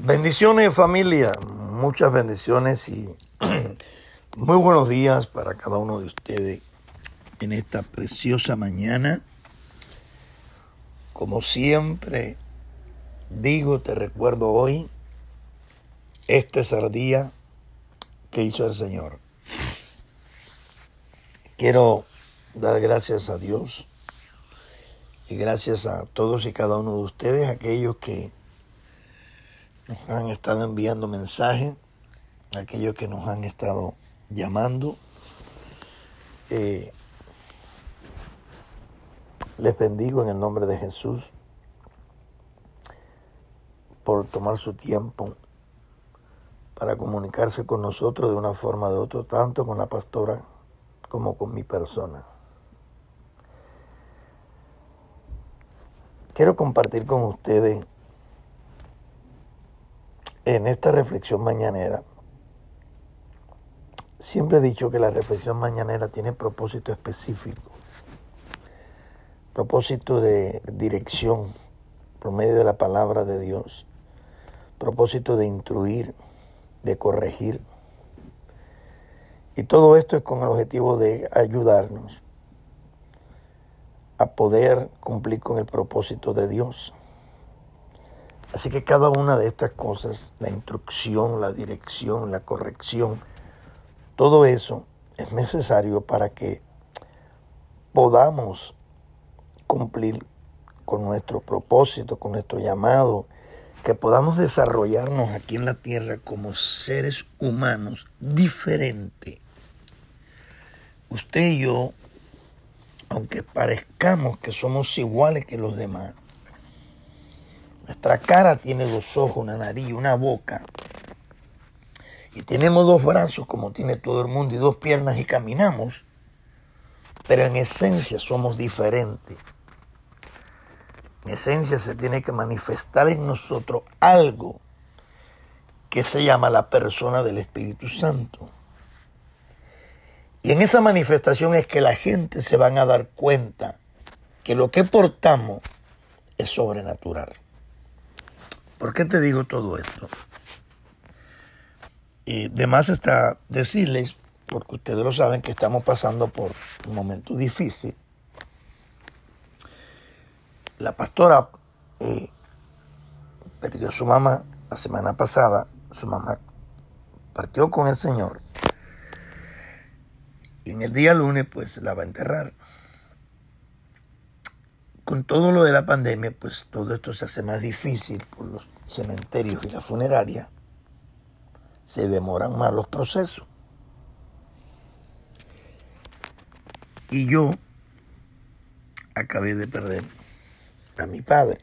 Bendiciones familia, muchas bendiciones y muy buenos días para cada uno de ustedes en esta preciosa mañana. Como siempre digo, te recuerdo hoy, este es el día que hizo el Señor. Quiero dar gracias a Dios y gracias a todos y cada uno de ustedes, aquellos que nos han estado enviando mensajes, aquellos que nos han estado llamando. Eh, les bendigo en el nombre de Jesús por tomar su tiempo para comunicarse con nosotros de una forma o de otra, tanto con la pastora como con mi persona. Quiero compartir con ustedes en esta reflexión mañanera. Siempre he dicho que la reflexión mañanera tiene propósito específico, propósito de dirección por medio de la palabra de Dios, propósito de instruir, de corregir. Y todo esto es con el objetivo de ayudarnos a poder cumplir con el propósito de Dios. Así que cada una de estas cosas, la instrucción, la dirección, la corrección, todo eso es necesario para que podamos cumplir con nuestro propósito, con nuestro llamado, que podamos desarrollarnos aquí en la tierra como seres humanos diferentes. Usted y yo, aunque parezcamos que somos iguales que los demás, nuestra cara tiene dos ojos, una nariz, una boca. Y tenemos dos brazos como tiene todo el mundo y dos piernas y caminamos. Pero en esencia somos diferentes. En esencia se tiene que manifestar en nosotros algo que se llama la persona del Espíritu Santo. Y en esa manifestación es que la gente se van a dar cuenta que lo que portamos es sobrenatural. ¿Por qué te digo todo esto? Y demás está decirles, porque ustedes lo saben, que estamos pasando por un momento difícil. La pastora eh, perdió a su mamá la semana pasada. Su mamá partió con el Señor. Y en el día lunes, pues la va a enterrar con todo lo de la pandemia, pues todo esto se hace más difícil por los cementerios y la funeraria. Se demoran más los procesos. Y yo acabé de perder a mi padre.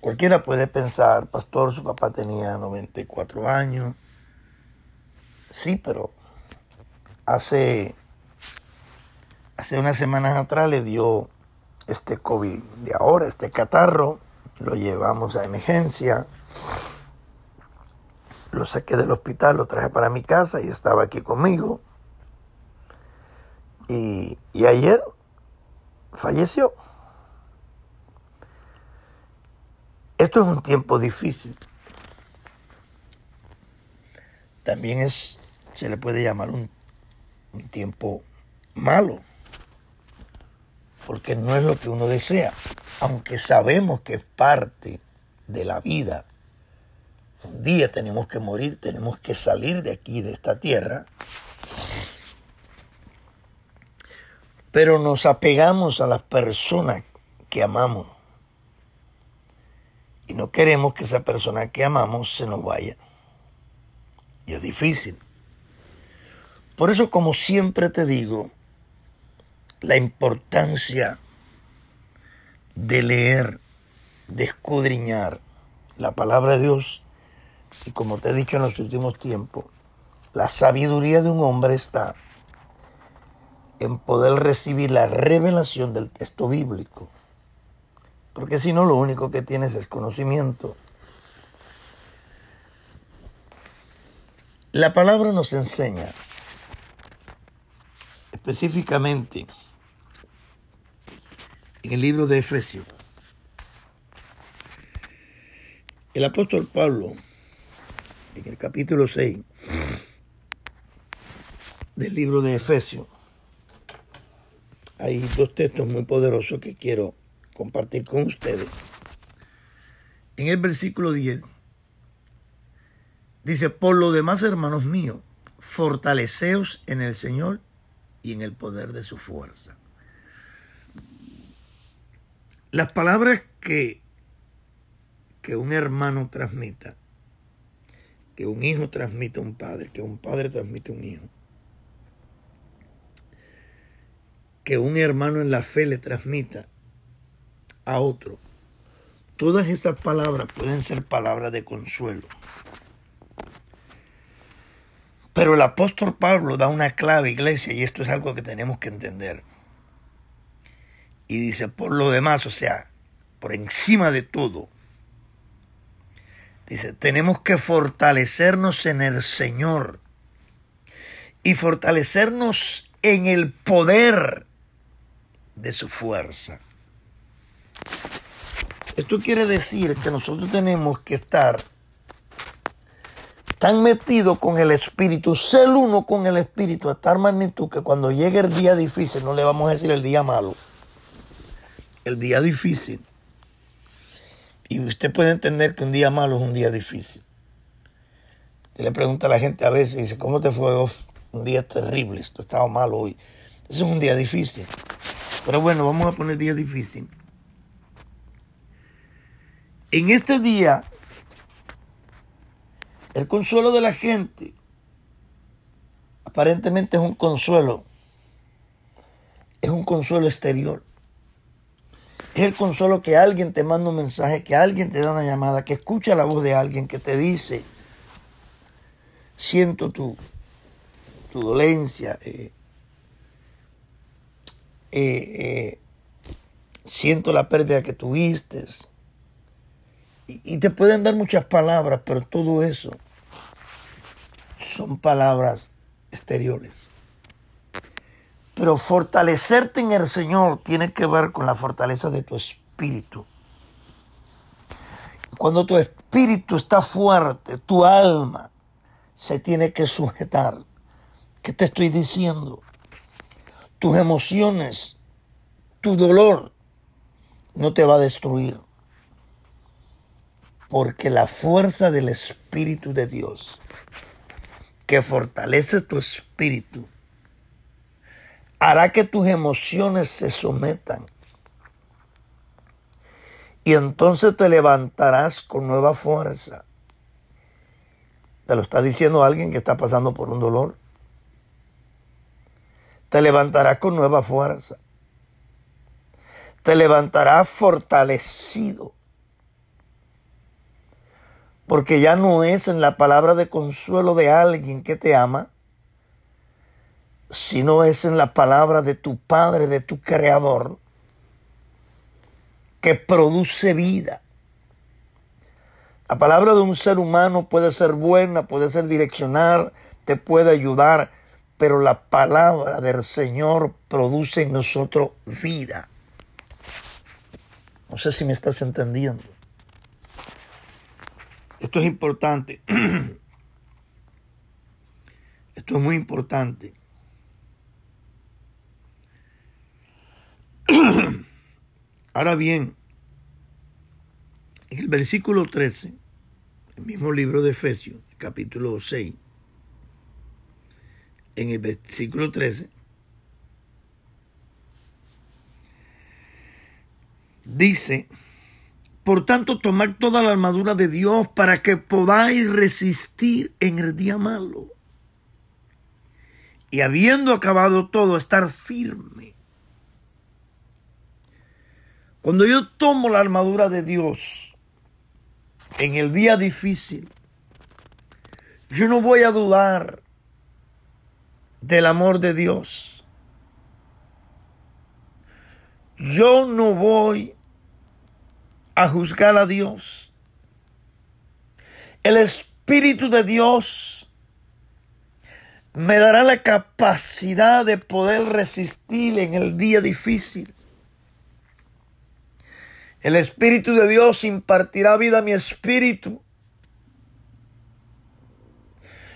Cualquiera puede pensar, pastor, su papá tenía 94 años. Sí, pero hace, hace unas semanas atrás le dio este COVID de ahora, este catarro, lo llevamos a emergencia, lo saqué del hospital, lo traje para mi casa y estaba aquí conmigo. Y, y ayer falleció. Esto es un tiempo difícil. También es, se le puede llamar un, un tiempo malo porque no es lo que uno desea, aunque sabemos que es parte de la vida. Un día tenemos que morir, tenemos que salir de aquí, de esta tierra, pero nos apegamos a las personas que amamos y no queremos que esa persona que amamos se nos vaya. Y es difícil. Por eso, como siempre te digo, la importancia de leer, de escudriñar la palabra de Dios y como te he dicho en los últimos tiempos, la sabiduría de un hombre está en poder recibir la revelación del texto bíblico. Porque si no, lo único que tienes es conocimiento. La palabra nos enseña específicamente en el libro de Efesios, El apóstol Pablo, en el capítulo 6 del libro de Efesios, hay dos textos muy poderosos que quiero compartir con ustedes. En el versículo 10 dice, por lo demás, hermanos míos, fortaleceos en el Señor y en el poder de su fuerza. Las palabras que, que un hermano transmita, que un hijo transmite a un padre, que un padre transmite a un hijo, que un hermano en la fe le transmita a otro. Todas esas palabras pueden ser palabras de consuelo. Pero el apóstol Pablo da una clave, iglesia, y esto es algo que tenemos que entender. Y dice, por lo demás, o sea, por encima de todo, dice, tenemos que fortalecernos en el Señor y fortalecernos en el poder de su fuerza. Esto quiere decir que nosotros tenemos que estar tan metidos con el Espíritu, ser uno con el Espíritu a tal magnitud que cuando llegue el día difícil, no le vamos a decir el día malo, el día difícil. Y usted puede entender que un día malo es un día difícil. Usted le pregunta a la gente a veces, dice, ¿cómo te fue? un día terrible, esto estaba malo hoy. Eso es un día difícil. Pero bueno, vamos a poner día difícil. En este día, el consuelo de la gente aparentemente es un consuelo, es un consuelo exterior. Es el consuelo que alguien te manda un mensaje, que alguien te da una llamada, que escucha la voz de alguien que te dice, siento tu, tu dolencia, eh, eh, eh, siento la pérdida que tuviste. Y, y te pueden dar muchas palabras, pero todo eso son palabras exteriores. Pero fortalecerte en el Señor tiene que ver con la fortaleza de tu espíritu. Cuando tu espíritu está fuerte, tu alma se tiene que sujetar. ¿Qué te estoy diciendo? Tus emociones, tu dolor no te va a destruir. Porque la fuerza del Espíritu de Dios que fortalece tu espíritu hará que tus emociones se sometan. Y entonces te levantarás con nueva fuerza. Te lo está diciendo alguien que está pasando por un dolor. Te levantarás con nueva fuerza. Te levantarás fortalecido. Porque ya no es en la palabra de consuelo de alguien que te ama, sino es en la palabra de tu Padre, de tu Creador, que produce vida. La palabra de un ser humano puede ser buena, puede ser direccionar, te puede ayudar, pero la palabra del Señor produce en nosotros vida. No sé si me estás entendiendo. Esto es importante. Esto es muy importante. Ahora bien, en el versículo 13, el mismo libro de Efesios, capítulo 6, en el versículo 13, dice, por tanto, tomar toda la armadura de Dios para que podáis resistir en el día malo. Y habiendo acabado todo, estar firme. Cuando yo tomo la armadura de Dios en el día difícil, yo no voy a dudar del amor de Dios. Yo no voy a juzgar a Dios. El Espíritu de Dios me dará la capacidad de poder resistir en el día difícil. El Espíritu de Dios impartirá vida a mi espíritu.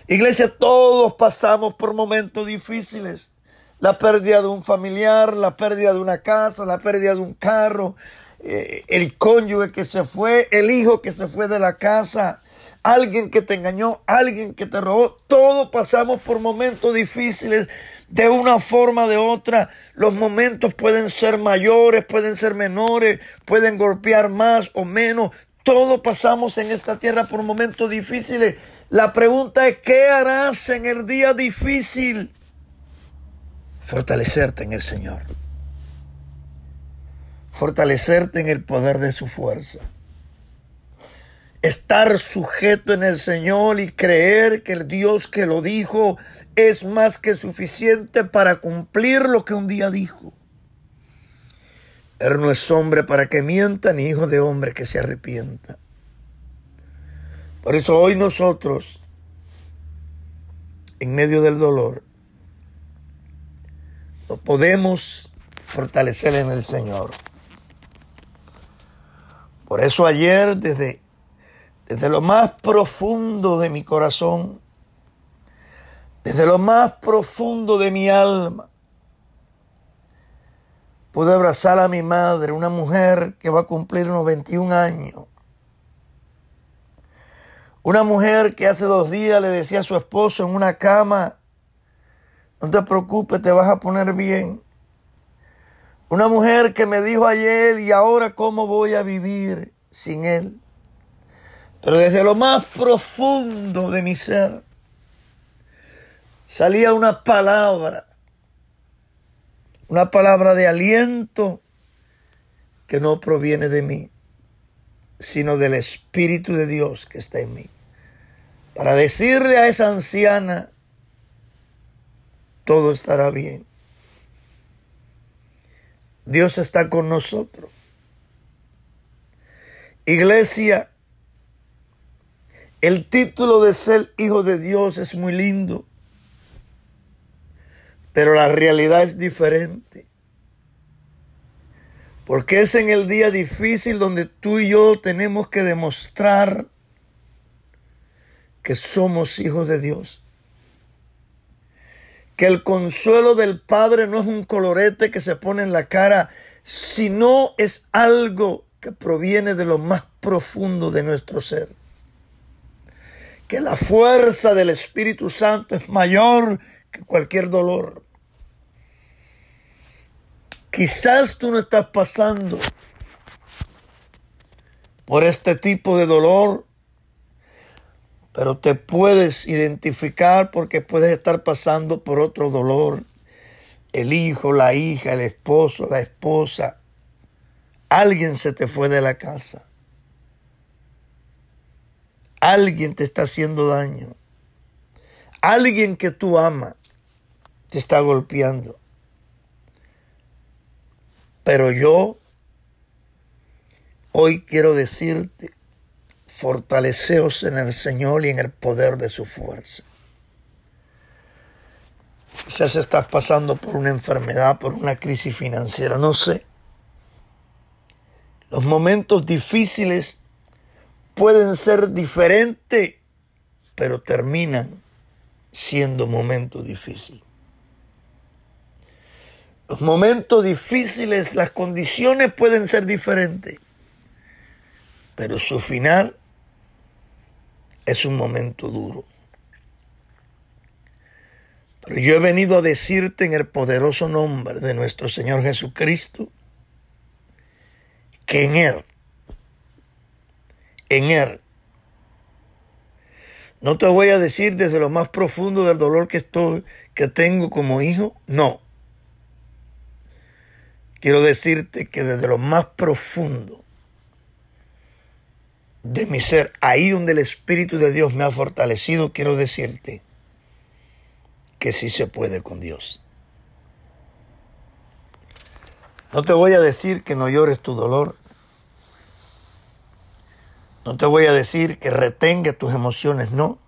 Iglesia, todos pasamos por momentos difíciles. La pérdida de un familiar, la pérdida de una casa, la pérdida de un carro, eh, el cónyuge que se fue, el hijo que se fue de la casa, alguien que te engañó, alguien que te robó. Todos pasamos por momentos difíciles de una forma o de otra. Los momentos pueden ser mayores, pueden ser menores, pueden golpear más o menos. Todos pasamos en esta tierra por momentos difíciles. La pregunta es, ¿qué harás en el día difícil? Fortalecerte en el Señor. Fortalecerte en el poder de su fuerza estar sujeto en el Señor y creer que el Dios que lo dijo es más que suficiente para cumplir lo que un día dijo. Él no es hombre para que mienta, ni hijo de hombre que se arrepienta. Por eso hoy nosotros, en medio del dolor, nos podemos fortalecer en el Señor. Por eso ayer, desde desde lo más profundo de mi corazón, desde lo más profundo de mi alma, pude abrazar a mi madre, una mujer que va a cumplir unos 21 años. Una mujer que hace dos días le decía a su esposo en una cama, no te preocupes, te vas a poner bien. Una mujer que me dijo ayer, ¿y ahora cómo voy a vivir sin él? Pero desde lo más profundo de mi ser salía una palabra, una palabra de aliento que no proviene de mí, sino del Espíritu de Dios que está en mí. Para decirle a esa anciana, todo estará bien. Dios está con nosotros. Iglesia, el título de ser hijo de Dios es muy lindo, pero la realidad es diferente. Porque es en el día difícil donde tú y yo tenemos que demostrar que somos hijos de Dios. Que el consuelo del Padre no es un colorete que se pone en la cara, sino es algo que proviene de lo más profundo de nuestro ser que la fuerza del Espíritu Santo es mayor que cualquier dolor. Quizás tú no estás pasando por este tipo de dolor, pero te puedes identificar porque puedes estar pasando por otro dolor. El hijo, la hija, el esposo, la esposa. Alguien se te fue de la casa. Alguien te está haciendo daño. Alguien que tú amas te está golpeando. Pero yo hoy quiero decirte, fortaleceos en el Señor y en el poder de su fuerza. Quizás estás pasando por una enfermedad, por una crisis financiera, no sé. Los momentos difíciles pueden ser diferentes, pero terminan siendo momentos difíciles. Los momentos difíciles, las condiciones pueden ser diferentes, pero su final es un momento duro. Pero yo he venido a decirte en el poderoso nombre de nuestro Señor Jesucristo que en Él en Él. No te voy a decir desde lo más profundo del dolor que estoy, que tengo como hijo, no. Quiero decirte que desde lo más profundo de mi ser, ahí donde el Espíritu de Dios me ha fortalecido, quiero decirte que sí se puede con Dios. No te voy a decir que no llores tu dolor. No te voy a decir que retenga tus emociones, no.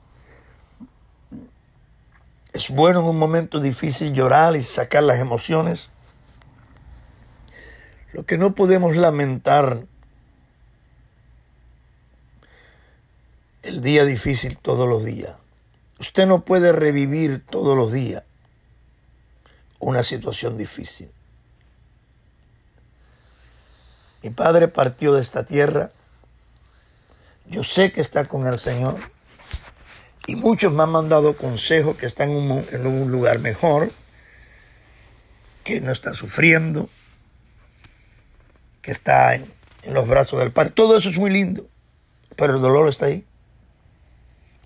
Es bueno en un momento difícil llorar y sacar las emociones. Lo que no podemos lamentar el día difícil todos los días. Usted no puede revivir todos los días una situación difícil. Mi padre partió de esta tierra yo sé que está con el Señor. Y muchos me han mandado consejos que están en un, lugar mejor, que no está sufriendo, que está en, en los brazos del Padre. Todo eso es muy lindo, pero el dolor está ahí.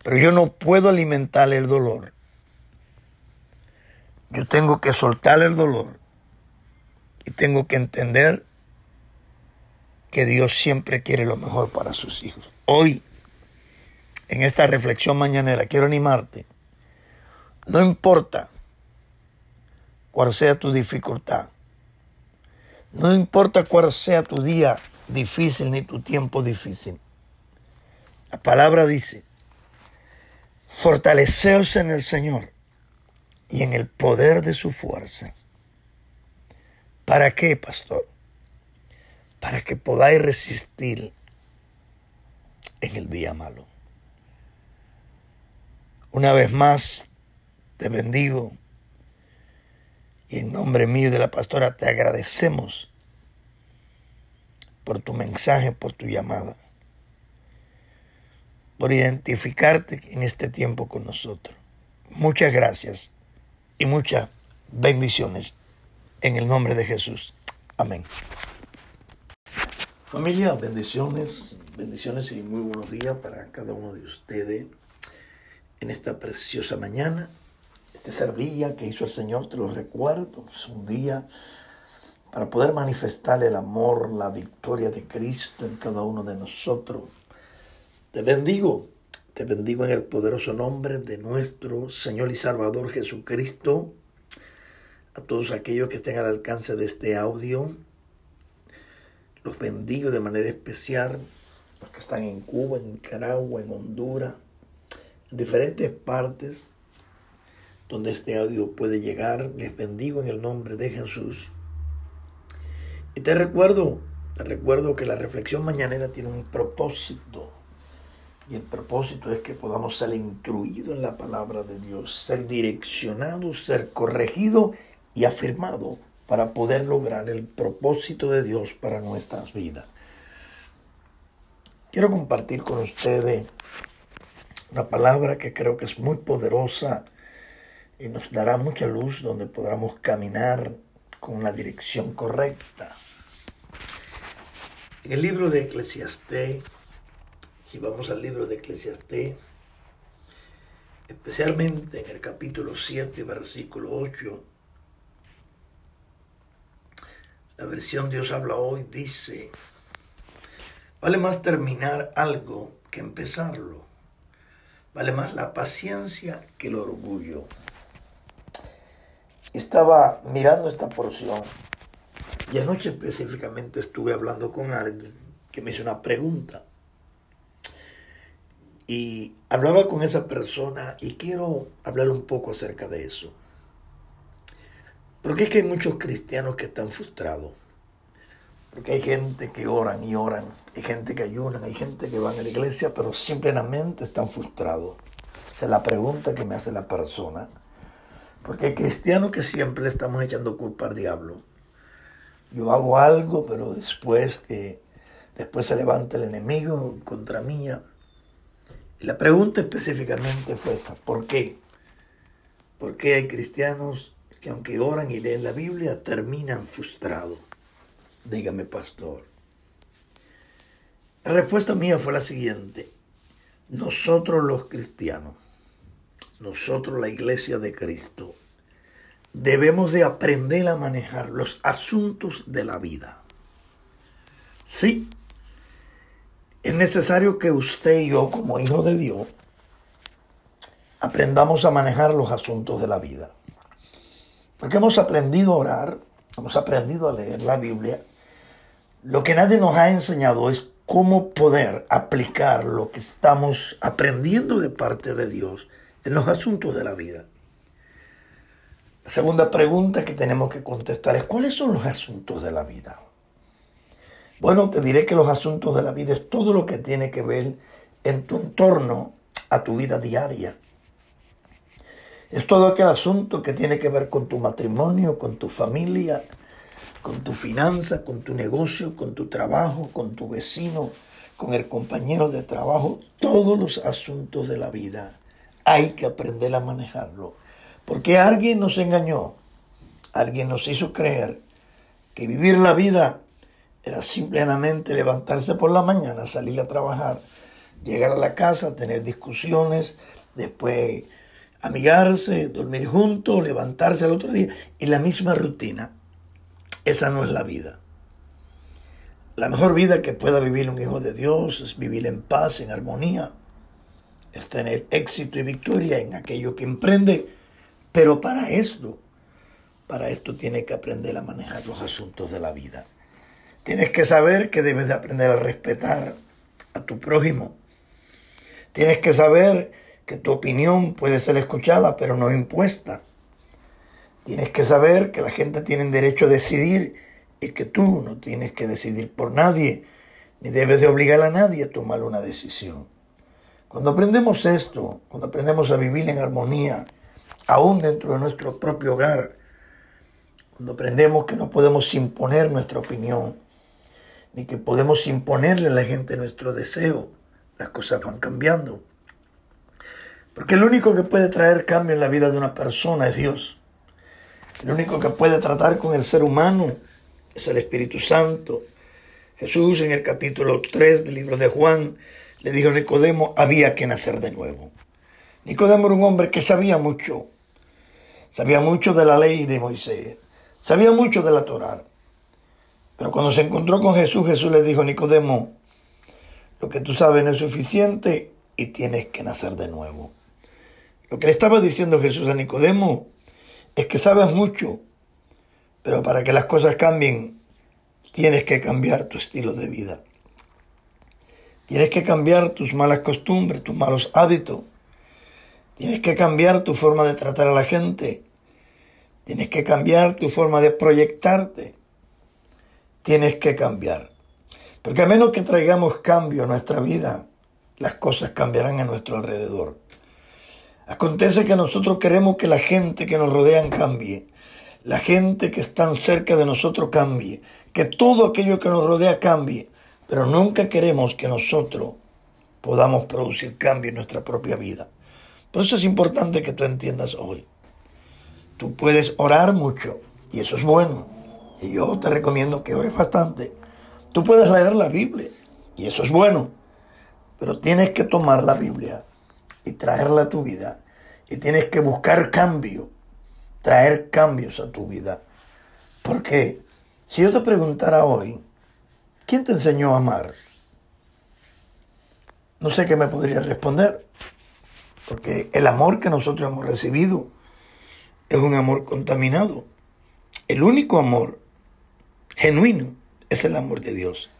Pero yo no puedo alimentar el dolor. Yo tengo que soltar el dolor y tengo que entender que Dios siempre quiere lo mejor para sus hijos. Hoy, en esta reflexión mañanera, quiero animarte. No importa cuál sea tu dificultad, no importa cuál sea tu día difícil ni tu tiempo difícil. La palabra dice, fortaleceos en el Señor y en el poder de su fuerza. ¿Para qué, pastor? Para que podáis resistir en el día malo. Una vez más, te bendigo y en nombre mío y de la pastora te agradecemos por tu mensaje, por tu llamada, por identificarte en este tiempo con nosotros. Muchas gracias y muchas bendiciones en el nombre de Jesús. Amén. Familia, bendiciones, bendiciones y muy buenos días para cada uno de ustedes en esta preciosa mañana. Este ser día que hizo el Señor, te lo recuerdo, es un día para poder manifestar el amor, la victoria de Cristo en cada uno de nosotros. Te bendigo te bendigo en el poderoso nombre de nuestro Señor y Salvador Jesucristo. A todos aquellos que estén al alcance de este audio, los bendigo de manera especial. Los que están en Cuba, en Nicaragua, en Honduras, en diferentes partes donde este audio puede llegar. Les bendigo en el nombre de Jesús. Y te recuerdo, te recuerdo que la reflexión mañanera tiene un propósito y el propósito es que podamos ser instruidos en la palabra de Dios, ser direccionados, ser corregidos y afirmados para poder lograr el propósito de Dios para nuestras vidas. Quiero compartir con ustedes una palabra que creo que es muy poderosa y nos dará mucha luz donde podamos caminar con la dirección correcta. En el libro de Eclesiastés, si vamos al libro de Eclesiastés, especialmente en el capítulo 7, versículo 8, la versión Dios habla hoy dice, vale más terminar algo que empezarlo, vale más la paciencia que el orgullo. Estaba mirando esta porción y anoche específicamente estuve hablando con alguien que me hizo una pregunta. Y hablaba con esa persona y quiero hablar un poco acerca de eso. Porque es que hay muchos cristianos que están frustrados. Porque hay gente que oran y oran, hay gente que ayunan, hay gente que van a la iglesia, pero simplemente están frustrados. Esa es la pregunta que me hace la persona. Porque hay cristianos que siempre le estamos echando culpa al diablo. Yo hago algo, pero después que después se levanta el enemigo contra mí, la pregunta específicamente fue esa, ¿por qué? ¿Por qué hay cristianos que aunque oran y leen la Biblia terminan frustrados? Dígame, pastor. La respuesta mía fue la siguiente. Nosotros los cristianos, nosotros la iglesia de Cristo, debemos de aprender a manejar los asuntos de la vida. Sí, es necesario que usted y yo, como hijos de Dios, aprendamos a manejar los asuntos de la vida. Porque hemos aprendido a orar, hemos aprendido a leer la Biblia. Lo que nadie nos ha enseñado es cómo poder aplicar lo que estamos aprendiendo de parte de Dios en los asuntos de la vida. La segunda pregunta que tenemos que contestar es, ¿cuáles son los asuntos de la vida? Bueno, te diré que los asuntos de la vida es todo lo que tiene que ver en tu entorno a tu vida diaria. Es todo aquel asunto que tiene que ver con tu matrimonio, con tu familia, con tu finanza, con tu negocio, con tu trabajo, con tu vecino, con el compañero de trabajo, todos los asuntos de la vida. Hay que aprender a manejarlo. Porque alguien nos engañó, alguien nos hizo creer que vivir la vida era simplemente levantarse por la mañana, salir a trabajar, llegar a la casa, tener discusiones, después amigarse, dormir juntos, levantarse al otro día y la misma rutina. Esa no es la vida. La mejor vida que pueda vivir un hijo de Dios es vivir en paz, en armonía, es tener éxito y victoria en aquello que emprende, pero para esto, para esto tiene que aprender a manejar los asuntos de la vida. Tienes que saber que debes de aprender a respetar a tu prójimo. Tienes que saber que tu opinión puede ser escuchada, pero no impuesta. Tienes que saber que la gente tiene derecho a decidir y que tú no tienes que decidir por nadie, ni debes de obligar a nadie a tomar una decisión. Cuando aprendemos esto, cuando aprendemos a vivir en armonía, aún dentro de nuestro propio hogar, cuando aprendemos que no podemos imponer nuestra opinión, ni que podemos imponerle a la gente nuestro deseo, las cosas van cambiando. Porque el único que puede traer cambio en la vida de una persona es Dios. El único que puede tratar con el ser humano es el Espíritu Santo. Jesús en el capítulo 3 del libro de Juan le dijo a Nicodemo, había que nacer de nuevo. Nicodemo era un hombre que sabía mucho. Sabía mucho de la ley de Moisés. Sabía mucho de la Torá. Pero cuando se encontró con Jesús, Jesús le dijo, Nicodemo, lo que tú sabes no es suficiente y tienes que nacer de nuevo. Lo que le estaba diciendo Jesús a Nicodemo es que sabes mucho, pero para que las cosas cambien, tienes que cambiar tu estilo de vida. Tienes que cambiar tus malas costumbres, tus malos hábitos. Tienes que cambiar tu forma de tratar a la gente. Tienes que cambiar tu forma de proyectarte. Tienes que cambiar. Porque a menos que traigamos cambio a nuestra vida, las cosas cambiarán a nuestro alrededor. Acontece que nosotros queremos que la gente que nos rodean cambie, la gente que está cerca de nosotros cambie, que todo aquello que nos rodea cambie, pero nunca queremos que nosotros podamos producir cambio en nuestra propia vida. Por eso es importante que tú entiendas hoy. Tú puedes orar mucho y eso es bueno. Y yo te recomiendo que ores bastante. Tú puedes leer la Biblia y eso es bueno. Pero tienes que tomar la Biblia y traerla a tu vida. Y tienes que buscar cambio, traer cambios a tu vida. Porque si yo te preguntara hoy, ¿quién te enseñó a amar? No sé qué me podría responder. Porque el amor que nosotros hemos recibido es un amor contaminado. El único amor genuino es el amor de Dios.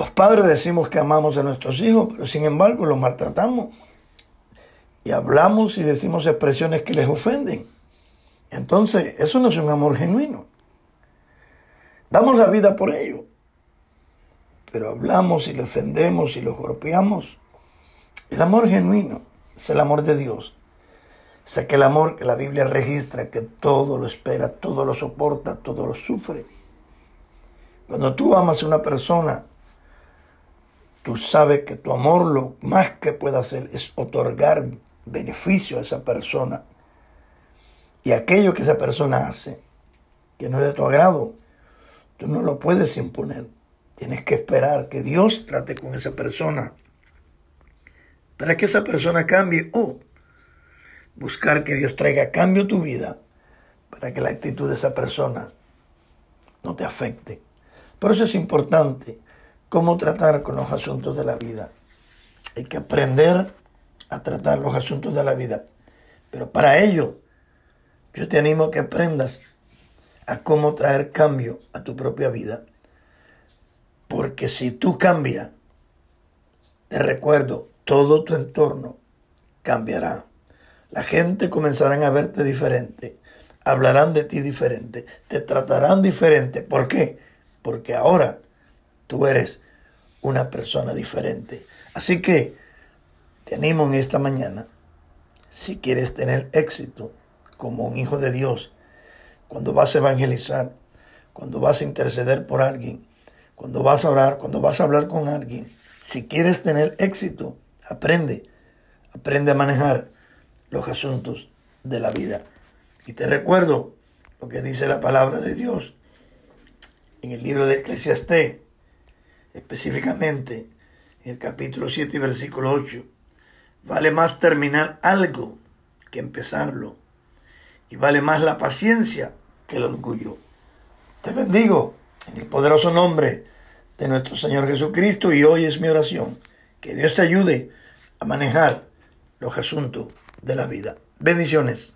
Los padres decimos que amamos a nuestros hijos, pero sin embargo los maltratamos. Y hablamos y decimos expresiones que les ofenden. Entonces, eso no es un amor genuino. Damos la vida por ello. Pero hablamos y le ofendemos y los golpeamos. El amor genuino es el amor de Dios. Es aquel amor que la Biblia registra que todo lo espera, todo lo soporta, todo lo sufre. Cuando tú amas a una persona, Tú sabes que tu amor lo más que puede hacer es otorgar beneficio a esa persona. Y aquello que esa persona hace, que no es de tu agrado, tú no lo puedes imponer. Tienes que esperar que Dios trate con esa persona para que esa persona cambie o buscar que Dios traiga cambio a tu vida para que la actitud de esa persona no te afecte. Por eso es importante cómo tratar con los asuntos de la vida. Hay que aprender a tratar los asuntos de la vida. Pero para ello, yo te animo a que aprendas a cómo traer cambio a tu propia vida. Porque si tú cambias, te recuerdo, todo tu entorno cambiará. La gente comenzará a verte diferente, hablarán de ti diferente, te tratarán diferente. ¿Por qué? Porque ahora Tú eres una persona diferente. Así que te animo en esta mañana, si quieres tener éxito como un hijo de Dios, cuando vas a evangelizar, cuando vas a interceder por alguien, cuando vas a orar, cuando vas a hablar con alguien, si quieres tener éxito, aprende, aprende a manejar los asuntos de la vida. Y te recuerdo lo que dice la palabra de Dios en el libro de Eclesiastés, específicamente en el capítulo 7 y versículo 8. Vale más terminar algo que empezarlo. Y vale más la paciencia que el orgullo. Te bendigo en el poderoso nombre de nuestro Señor Jesucristo y hoy es mi oración. Que Dios te ayude a manejar los asuntos de la vida. Bendiciones.